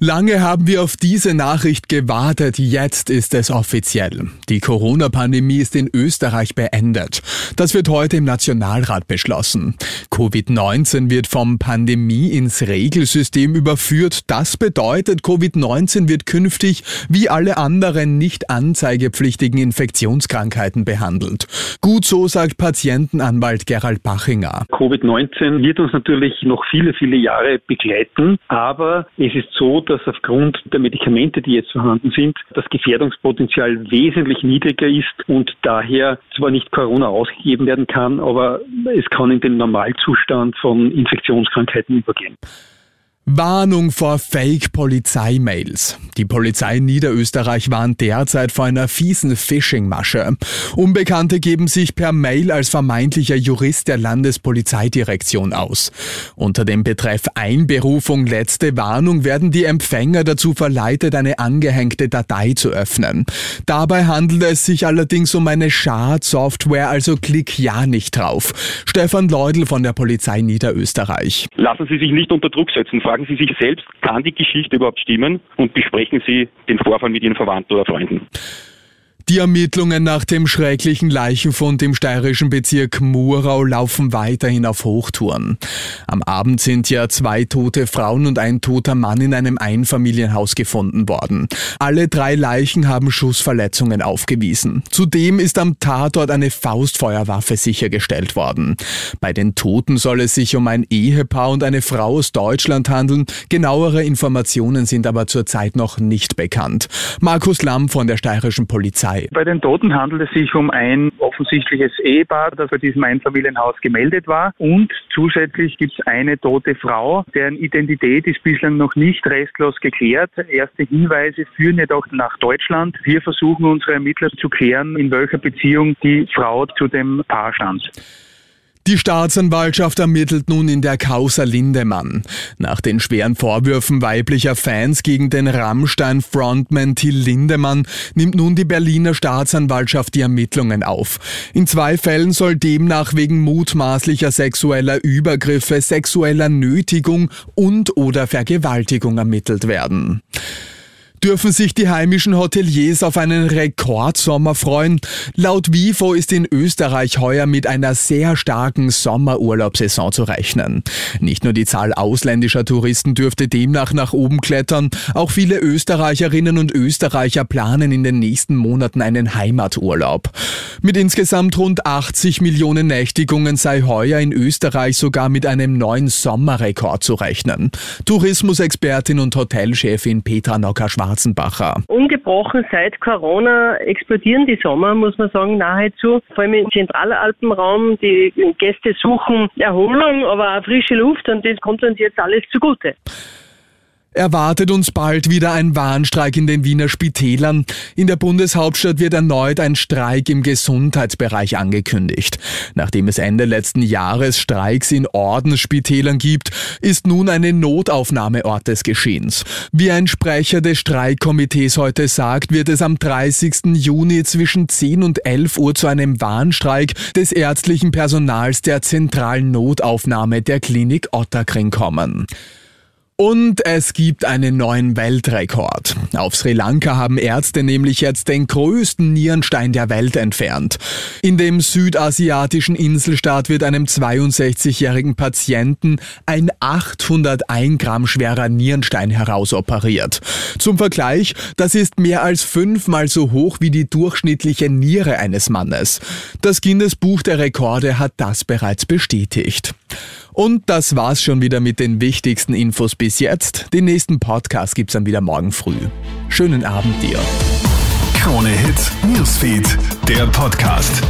Lange haben wir auf diese Nachricht gewartet, jetzt ist es offiziell. Die Corona-Pandemie ist in Österreich beendet. Das wird heute im Nationalrat beschlossen. Covid-19 wird vom Pandemie ins Regelsystem überführt. Das bedeutet, Covid-19 wird künftig wie alle anderen nicht anzeigepflichtigen Infektionskrankheiten behandelt. Gut so sagt Patientenanwalt Gerald Bachinger. Covid-19 wird uns natürlich noch viele, viele Jahre begleiten, aber es ist so, dass aufgrund der Medikamente, die jetzt vorhanden sind, das Gefährdungspotenzial wesentlich niedriger ist und daher zwar nicht Corona ausgegeben werden kann, aber es kann in den Normalzustand von Infektionskrankheiten übergehen. Warnung vor Fake-Polizeimails. Die Polizei in Niederösterreich warnt derzeit vor einer fiesen Phishing-Masche. Unbekannte geben sich per Mail als vermeintlicher Jurist der Landespolizeidirektion aus. Unter dem Betreff Einberufung letzte Warnung werden die Empfänger dazu verleitet, eine angehängte Datei zu öffnen. Dabei handelt es sich allerdings um eine Schadsoftware, also klick ja nicht drauf. Stefan Leudl von der Polizei Niederösterreich. Lassen Sie sich nicht unter Druck setzen fragen Sie sich selbst, kann die Geschichte überhaupt stimmen und besprechen Sie den Vorfall mit Ihren Verwandten oder Freunden. Die Ermittlungen nach dem schrecklichen Leichenfund im steirischen Bezirk Murau laufen weiterhin auf Hochtouren. Am Abend sind ja zwei tote Frauen und ein toter Mann in einem Einfamilienhaus gefunden worden. Alle drei Leichen haben Schussverletzungen aufgewiesen. Zudem ist am Tatort eine Faustfeuerwaffe sichergestellt worden. Bei den Toten soll es sich um ein Ehepaar und eine Frau aus Deutschland handeln. Genauere Informationen sind aber zurzeit noch nicht bekannt. Markus Lamm von der steirischen Polizei Polizei. Bei den Toten handelt es sich um ein offensichtliches Ehepaar, das bei diesem Einfamilienhaus gemeldet war. Und zusätzlich gibt es eine tote Frau, deren Identität ist bislang noch nicht restlos geklärt. Erste Hinweise führen jedoch nach Deutschland. Wir versuchen unsere Ermittler zu klären, in welcher Beziehung die Frau zu dem Paar stand. Die Staatsanwaltschaft ermittelt nun in der Causa Lindemann. Nach den schweren Vorwürfen weiblicher Fans gegen den Rammstein-Frontman Till Lindemann nimmt nun die Berliner Staatsanwaltschaft die Ermittlungen auf. In zwei Fällen soll demnach wegen mutmaßlicher sexueller Übergriffe, sexueller Nötigung und oder Vergewaltigung ermittelt werden dürfen sich die heimischen Hoteliers auf einen Rekordsommer freuen. Laut WIFO ist in Österreich heuer mit einer sehr starken Sommerurlaubssaison zu rechnen. Nicht nur die Zahl ausländischer Touristen dürfte demnach nach oben klettern, auch viele Österreicherinnen und Österreicher planen in den nächsten Monaten einen Heimaturlaub. Mit insgesamt rund 80 Millionen Nächtigungen sei heuer in Österreich sogar mit einem neuen Sommerrekord zu rechnen. Tourismusexpertin und Hotelchefin Petra Nocker-Schwarz Schwarzenbacher. Ungebrochen seit Corona explodieren die Sommer, muss man sagen, nahezu. Vor allem im Zentralalpenraum. Die Gäste suchen Erholung, aber auch frische Luft und das kommt uns jetzt alles zugute. Erwartet uns bald wieder ein Warnstreik in den Wiener Spitälern. In der Bundeshauptstadt wird erneut ein Streik im Gesundheitsbereich angekündigt. Nachdem es Ende letzten Jahres Streiks in Ordensspitälern gibt, ist nun eine Notaufnahmeort des Geschehens. Wie ein Sprecher des Streikkomitees heute sagt, wird es am 30. Juni zwischen 10 und 11 Uhr zu einem Warnstreik des ärztlichen Personals der zentralen Notaufnahme der Klinik Otterkring kommen. Und es gibt einen neuen Weltrekord. Auf Sri Lanka haben Ärzte nämlich jetzt den größten Nierenstein der Welt entfernt. In dem südasiatischen Inselstaat wird einem 62-jährigen Patienten ein 801 Gramm schwerer Nierenstein herausoperiert. Zum Vergleich, das ist mehr als fünfmal so hoch wie die durchschnittliche Niere eines Mannes. Das Guinness Buch der Rekorde hat das bereits bestätigt. Und das war's schon wieder mit den wichtigsten Infos bis jetzt. Den nächsten Podcast gibt's dann wieder morgen früh. Schönen Abend dir. Krone Hits, Newsfeed, der Podcast.